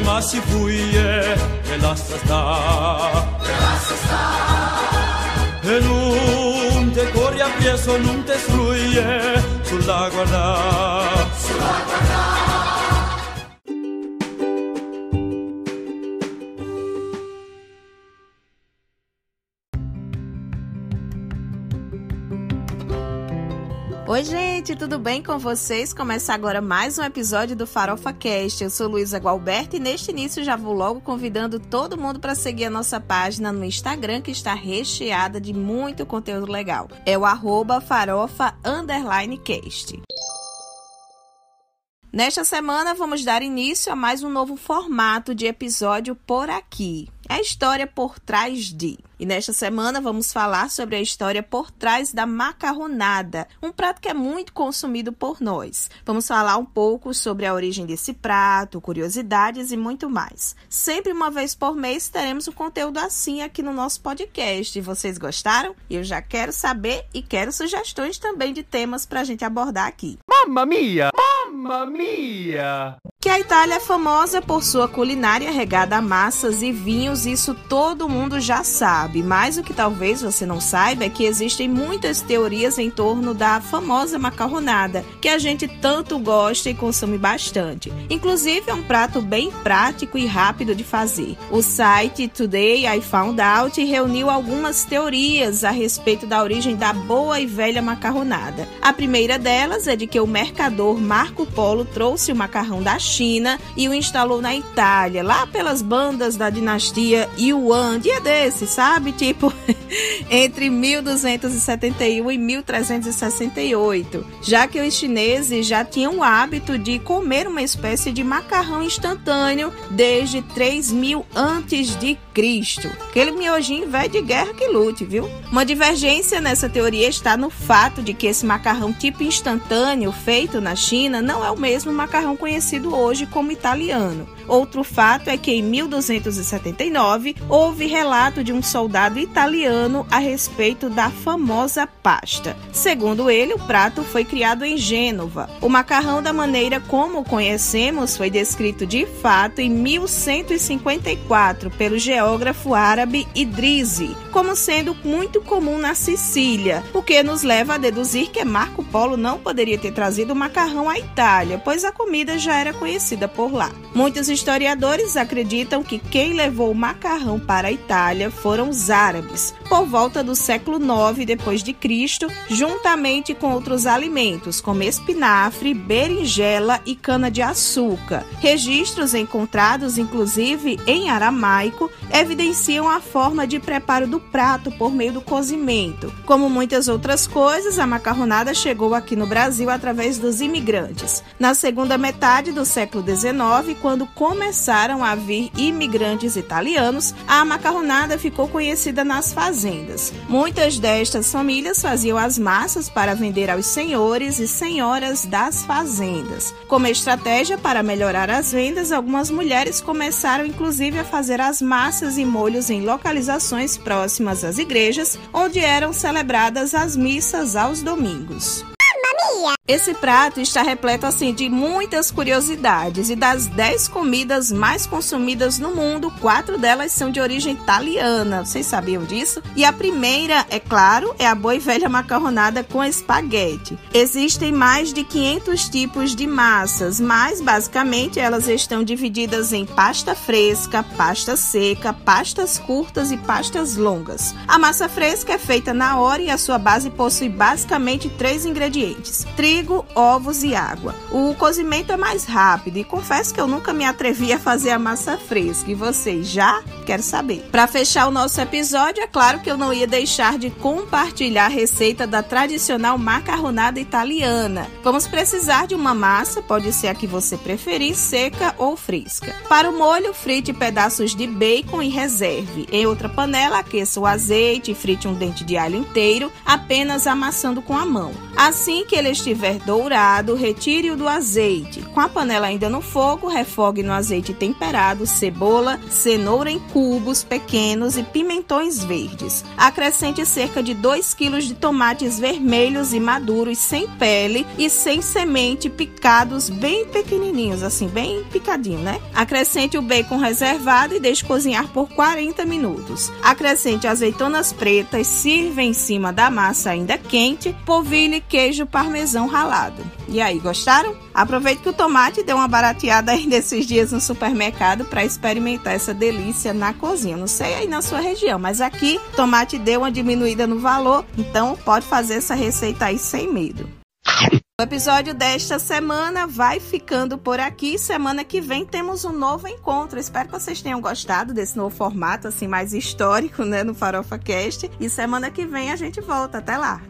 ma si fuie e lascia sta E lascia sta E non te corri appresso non te struie Oi, gente, tudo bem com vocês? Começa agora mais um episódio do Farofa Cast. Eu sou Luísa Gualberto e neste início já vou logo convidando todo mundo para seguir a nossa página no Instagram, que está recheada de muito conteúdo legal. É o arroba. Nesta semana vamos dar início a mais um novo formato de episódio por aqui. É a história por trás de. E nesta semana vamos falar sobre a história por trás da macarronada, um prato que é muito consumido por nós. Vamos falar um pouco sobre a origem desse prato, curiosidades e muito mais. Sempre uma vez por mês teremos um conteúdo assim aqui no nosso podcast. Vocês gostaram? Eu já quero saber e quero sugestões também de temas para a gente abordar aqui. Mamma mia! Mamma mia! Que a Itália é famosa por sua culinária regada a massas e vinhos, isso todo mundo já sabe. Mas o que talvez você não saiba é que existem muitas teorias em torno da famosa macarronada, que a gente tanto gosta e consome bastante. Inclusive é um prato bem prático e rápido de fazer. O site Today I Found Out reuniu algumas teorias a respeito da origem da boa e velha macarronada. A primeira delas é de que o mercador Marco Polo trouxe o macarrão da China e o instalou na Itália, lá pelas bandas da dinastia Yuan. Dia desse, sabe? Tipo, entre 1271 e 1368. Já que os chineses já tinham o hábito de comer uma espécie de macarrão instantâneo desde 3000 antes de Cristo. Aquele miojinho velho de guerra que lute, viu? Uma divergência nessa teoria está no fato de que esse macarrão tipo instantâneo feito na China não é o mesmo macarrão conhecido hoje como italiano. Outro fato é que em 1279 houve relato de um soldado italiano a respeito da famosa pasta. Segundo ele, o prato foi criado em Gênova. O macarrão da maneira como o conhecemos foi descrito de fato em 1154 pelo geógrafo árabe Idrisi, como sendo muito comum na Sicília, o que nos leva a deduzir que Marco Polo não poderia ter trazido o macarrão à Itália, pois a comida já era conhecida por lá. Muitos historiadores acreditam que quem levou o macarrão para a Itália foram os árabes, por volta do século 9 depois de Cristo, juntamente com outros alimentos como espinafre, berinjela e cana-de-açúcar. Registros encontrados inclusive em aramaico evidenciam a forma de preparo do prato por meio do cozimento. Como muitas outras coisas, a macarronada chegou aqui no Brasil através dos imigrantes. Na segunda metade do século XIX, quando começaram a vir imigrantes italianos, a macarronada ficou conhecida nas fazendas. Muitas destas famílias faziam as massas para vender aos senhores e senhoras das fazendas. Como estratégia para melhorar as vendas, algumas mulheres começaram inclusive a fazer as massas e molhos em localizações próximas às igrejas, onde eram celebradas as missas aos domingos. Esse prato está repleto assim de muitas curiosidades e das 10 comidas mais consumidas no mundo, quatro delas são de origem italiana. Vocês sabiam disso? E a primeira, é claro, é a boa e velha macarronada com espaguete. Existem mais de 500 tipos de massas, mas basicamente elas estão divididas em pasta fresca, pasta seca, pastas curtas e pastas longas. A massa fresca é feita na hora e a sua base possui basicamente três ingredientes: trigo trigo, ovos e água. O cozimento é mais rápido e confesso que eu nunca me atrevi a fazer a massa fresca. E vocês já? Quero saber. Para fechar o nosso episódio, é claro que eu não ia deixar de compartilhar a receita da tradicional macarronada italiana. Vamos precisar de uma massa, pode ser a que você preferir, seca ou fresca. Para o molho, frite pedaços de bacon e reserve. Em outra panela, aqueça o azeite e frite um dente de alho inteiro, apenas amassando com a mão. Assim que ele estiver estiver dourado, retire-o do azeite. Com a panela ainda no fogo, refogue no azeite temperado cebola, cenoura em cubos pequenos e pimentões verdes. Acrescente cerca de 2 kg de tomates vermelhos e maduros sem pele e sem semente picados bem pequenininhos, assim, bem picadinho, né? Acrescente o bacon reservado e deixe cozinhar por 40 minutos. Acrescente azeitonas pretas, sirva em cima da massa ainda quente, polvilhe queijo parmesão ralado. E aí, gostaram? Aproveite que o tomate deu uma barateada aí nesses dias no supermercado para experimentar essa delícia na cozinha. Não sei aí na sua região, mas aqui tomate deu uma diminuída no valor, então pode fazer essa receita aí sem medo. O episódio desta semana vai ficando por aqui. Semana que vem temos um novo encontro. Espero que vocês tenham gostado desse novo formato, assim, mais histórico, né, no Farofa Cast. E semana que vem a gente volta. Até lá!